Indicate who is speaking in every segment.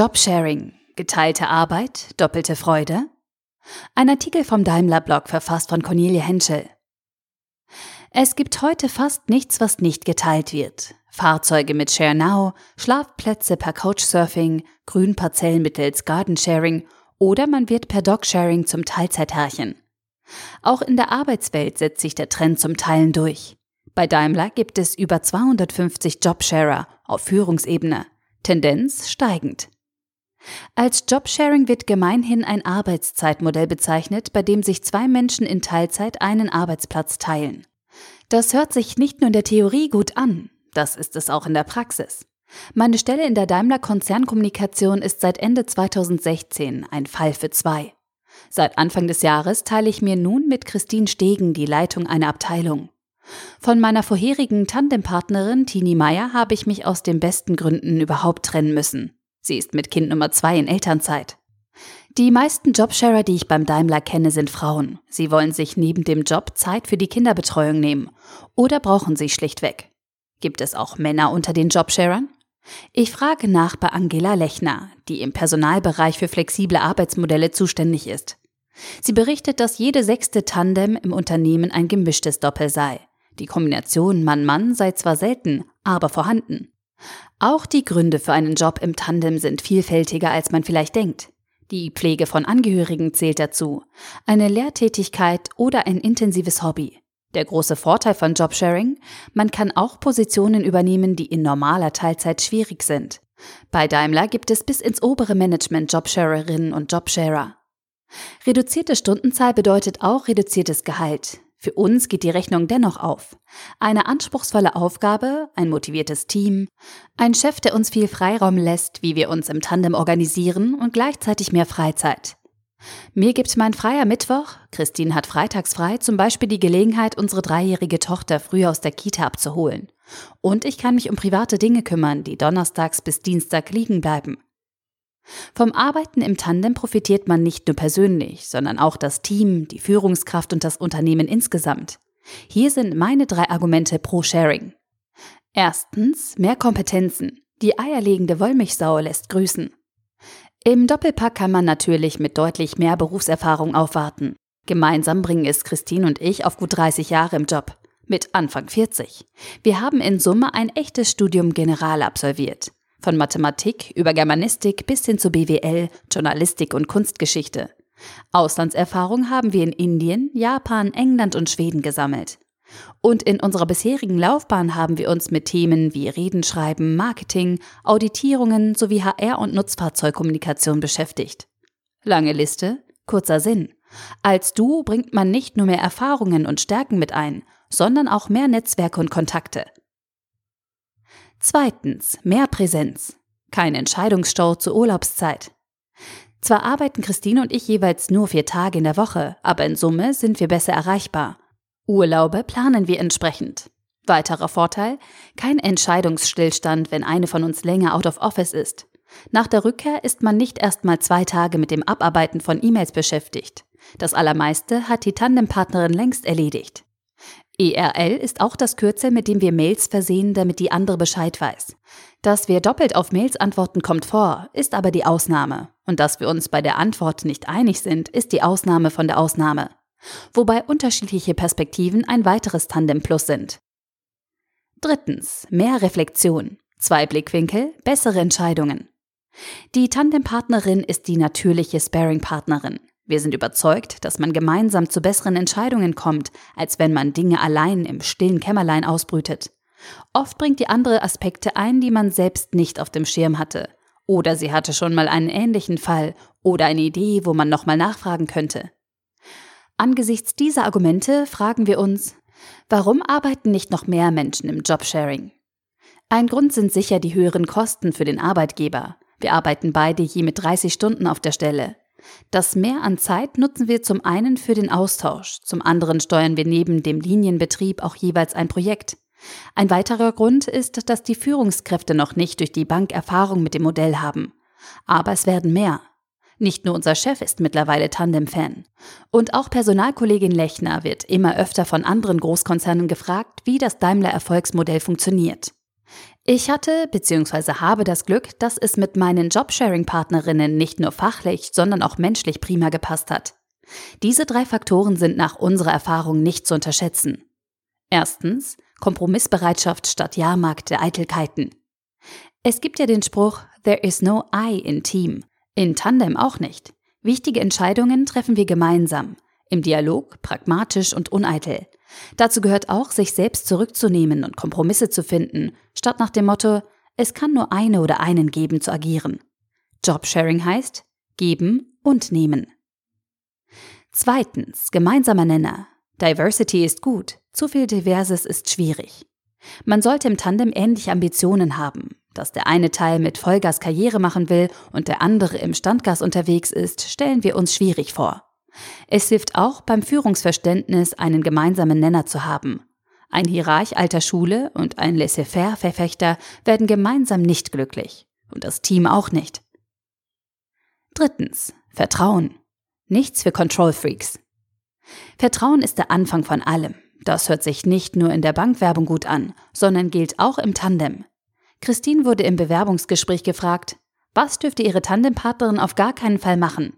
Speaker 1: Jobsharing. Geteilte Arbeit, doppelte Freude? Ein Artikel vom Daimler-Blog verfasst von Cornelia Henschel. Es gibt heute fast nichts, was nicht geteilt wird. Fahrzeuge mit ShareNow, Schlafplätze per Couchsurfing, Grünparzellen mittels Gardensharing oder man wird per Dogsharing zum Teilzeitherrchen. Auch in der Arbeitswelt setzt sich der Trend zum Teilen durch. Bei Daimler gibt es über 250 Jobsharer auf Führungsebene, Tendenz steigend. Als Jobsharing wird gemeinhin ein Arbeitszeitmodell bezeichnet, bei dem sich zwei Menschen in Teilzeit einen Arbeitsplatz teilen. Das hört sich nicht nur in der Theorie gut an, das ist es auch in der Praxis. Meine Stelle in der Daimler Konzernkommunikation ist seit Ende 2016 ein Fall für zwei. Seit Anfang des Jahres teile ich mir nun mit Christine Stegen die Leitung einer Abteilung. Von meiner vorherigen Tandempartnerin Tini Meyer habe ich mich aus den besten Gründen überhaupt trennen müssen. Sie ist mit Kind Nummer zwei in Elternzeit. Die meisten Jobsharer, die ich beim Daimler kenne, sind Frauen. Sie wollen sich neben dem Job Zeit für die Kinderbetreuung nehmen oder brauchen sie schlichtweg. Gibt es auch Männer unter den Jobsharern? Ich frage nach bei Angela Lechner, die im Personalbereich für flexible Arbeitsmodelle zuständig ist. Sie berichtet, dass jede sechste Tandem im Unternehmen ein gemischtes Doppel sei. Die Kombination Mann-Mann sei zwar selten, aber vorhanden. Auch die Gründe für einen Job im Tandem sind vielfältiger, als man vielleicht denkt. Die Pflege von Angehörigen zählt dazu, eine Lehrtätigkeit oder ein intensives Hobby. Der große Vorteil von Jobsharing, man kann auch Positionen übernehmen, die in normaler Teilzeit schwierig sind. Bei Daimler gibt es bis ins obere Management Jobsharerinnen und Jobsharer. Reduzierte Stundenzahl bedeutet auch reduziertes Gehalt. Für uns geht die Rechnung dennoch auf. Eine anspruchsvolle Aufgabe, ein motiviertes Team, ein Chef, der uns viel Freiraum lässt, wie wir uns im Tandem organisieren und gleichzeitig mehr Freizeit. Mir gibt mein freier Mittwoch, Christine hat freitags frei, zum Beispiel die Gelegenheit, unsere dreijährige Tochter früh aus der Kita abzuholen. Und ich kann mich um private Dinge kümmern, die donnerstags bis Dienstag liegen bleiben. Vom Arbeiten im Tandem profitiert man nicht nur persönlich, sondern auch das Team, die Führungskraft und das Unternehmen insgesamt. Hier sind meine drei Argumente pro Sharing. Erstens, mehr Kompetenzen. Die eierlegende Wollmilchsau lässt grüßen. Im Doppelpack kann man natürlich mit deutlich mehr Berufserfahrung aufwarten. Gemeinsam bringen es Christine und ich auf gut 30 Jahre im Job. Mit Anfang 40. Wir haben in Summe ein echtes Studium General absolviert. Von Mathematik über Germanistik bis hin zu BWL, Journalistik und Kunstgeschichte. Auslandserfahrung haben wir in Indien, Japan, England und Schweden gesammelt. Und in unserer bisherigen Laufbahn haben wir uns mit Themen wie Redenschreiben, Marketing, Auditierungen sowie HR- und Nutzfahrzeugkommunikation beschäftigt. Lange Liste, kurzer Sinn. Als Du bringt man nicht nur mehr Erfahrungen und Stärken mit ein, sondern auch mehr Netzwerke und Kontakte. Zweitens, mehr Präsenz. Kein Entscheidungsstau zur Urlaubszeit. Zwar arbeiten Christine und ich jeweils nur vier Tage in der Woche, aber in Summe sind wir besser erreichbar. Urlaube planen wir entsprechend. Weiterer Vorteil, kein Entscheidungsstillstand, wenn eine von uns länger out of office ist. Nach der Rückkehr ist man nicht erst mal zwei Tage mit dem Abarbeiten von E-Mails beschäftigt. Das Allermeiste hat die Tandempartnerin längst erledigt. ERL ist auch das Kürzel, mit dem wir Mails versehen, damit die andere Bescheid weiß. Dass wir doppelt auf Mails antworten, kommt vor, ist aber die Ausnahme. Und dass wir uns bei der Antwort nicht einig sind, ist die Ausnahme von der Ausnahme. Wobei unterschiedliche Perspektiven ein weiteres Tandem Plus sind. Drittens, mehr Reflexion. Zwei Blickwinkel, bessere Entscheidungen. Die Tandempartnerin ist die natürliche Sparing-Partnerin. Wir sind überzeugt, dass man gemeinsam zu besseren Entscheidungen kommt, als wenn man Dinge allein im stillen Kämmerlein ausbrütet. Oft bringt die andere Aspekte ein, die man selbst nicht auf dem Schirm hatte. Oder sie hatte schon mal einen ähnlichen Fall oder eine Idee, wo man nochmal nachfragen könnte. Angesichts dieser Argumente fragen wir uns, warum arbeiten nicht noch mehr Menschen im Jobsharing? Ein Grund sind sicher die höheren Kosten für den Arbeitgeber. Wir arbeiten beide je mit 30 Stunden auf der Stelle. Das Mehr an Zeit nutzen wir zum einen für den Austausch, zum anderen steuern wir neben dem Linienbetrieb auch jeweils ein Projekt. Ein weiterer Grund ist, dass die Führungskräfte noch nicht durch die Bank Erfahrung mit dem Modell haben. Aber es werden mehr. Nicht nur unser Chef ist mittlerweile Tandem-Fan. Und auch Personalkollegin Lechner wird immer öfter von anderen Großkonzernen gefragt, wie das Daimler-Erfolgsmodell funktioniert. Ich hatte bzw. habe das Glück, dass es mit meinen Jobsharing-Partnerinnen nicht nur fachlich, sondern auch menschlich prima gepasst hat. Diese drei Faktoren sind nach unserer Erfahrung nicht zu unterschätzen. Erstens Kompromissbereitschaft statt Jahrmarkt der Eitelkeiten. Es gibt ja den Spruch There is no I in Team. In Tandem auch nicht. Wichtige Entscheidungen treffen wir gemeinsam. Im Dialog, pragmatisch und uneitel. Dazu gehört auch, sich selbst zurückzunehmen und Kompromisse zu finden, statt nach dem Motto, es kann nur eine oder einen geben zu agieren. Jobsharing heißt geben und nehmen. Zweitens, gemeinsamer Nenner. Diversity ist gut, zu viel Diverses ist schwierig. Man sollte im Tandem ähnliche Ambitionen haben. Dass der eine Teil mit Vollgas Karriere machen will und der andere im Standgas unterwegs ist, stellen wir uns schwierig vor. Es hilft auch beim Führungsverständnis, einen gemeinsamen Nenner zu haben. Ein Hierarch alter Schule und ein Laissez-faire-Verfechter werden gemeinsam nicht glücklich. Und das Team auch nicht. Drittens. Vertrauen. Nichts für Control Freaks. Vertrauen ist der Anfang von allem. Das hört sich nicht nur in der Bankwerbung gut an, sondern gilt auch im Tandem. Christine wurde im Bewerbungsgespräch gefragt, was dürfte ihre Tandempartnerin auf gar keinen Fall machen?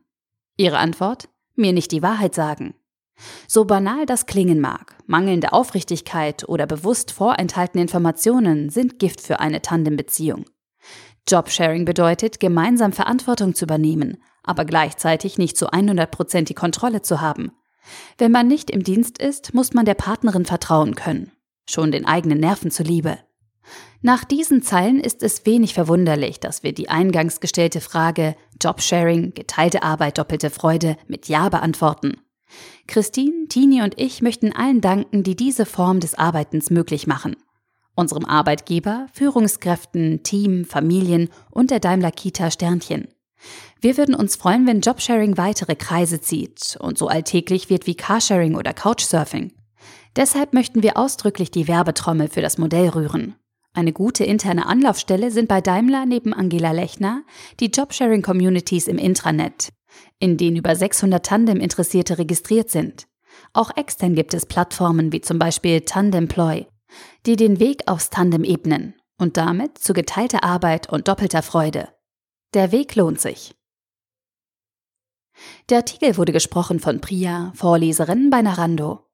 Speaker 1: Ihre Antwort? Mir nicht die Wahrheit sagen. So banal das klingen mag, mangelnde Aufrichtigkeit oder bewusst vorenthaltene Informationen sind Gift für eine Tandembeziehung. Jobsharing bedeutet, gemeinsam Verantwortung zu übernehmen, aber gleichzeitig nicht zu 100% die Kontrolle zu haben. Wenn man nicht im Dienst ist, muss man der Partnerin vertrauen können. Schon den eigenen Nerven zuliebe. Nach diesen Zeilen ist es wenig verwunderlich, dass wir die eingangs gestellte Frage Jobsharing, geteilte Arbeit, doppelte Freude mit Ja beantworten. Christine, Tini und ich möchten allen danken, die diese Form des Arbeitens möglich machen. Unserem Arbeitgeber, Führungskräften, Team, Familien und der Daimler Kita Sternchen. Wir würden uns freuen, wenn Jobsharing weitere Kreise zieht und so alltäglich wird wie Carsharing oder Couchsurfing. Deshalb möchten wir ausdrücklich die Werbetrommel für das Modell rühren. Eine gute interne Anlaufstelle sind bei Daimler neben Angela Lechner die Jobsharing-Communities im Intranet, in denen über 600 Tandem-Interessierte registriert sind. Auch extern gibt es Plattformen wie zum Beispiel Tandemploy, die den Weg aufs Tandem ebnen und damit zu geteilter Arbeit und doppelter Freude. Der Weg lohnt sich. Der Artikel wurde gesprochen von Priya, Vorleserin bei Narando.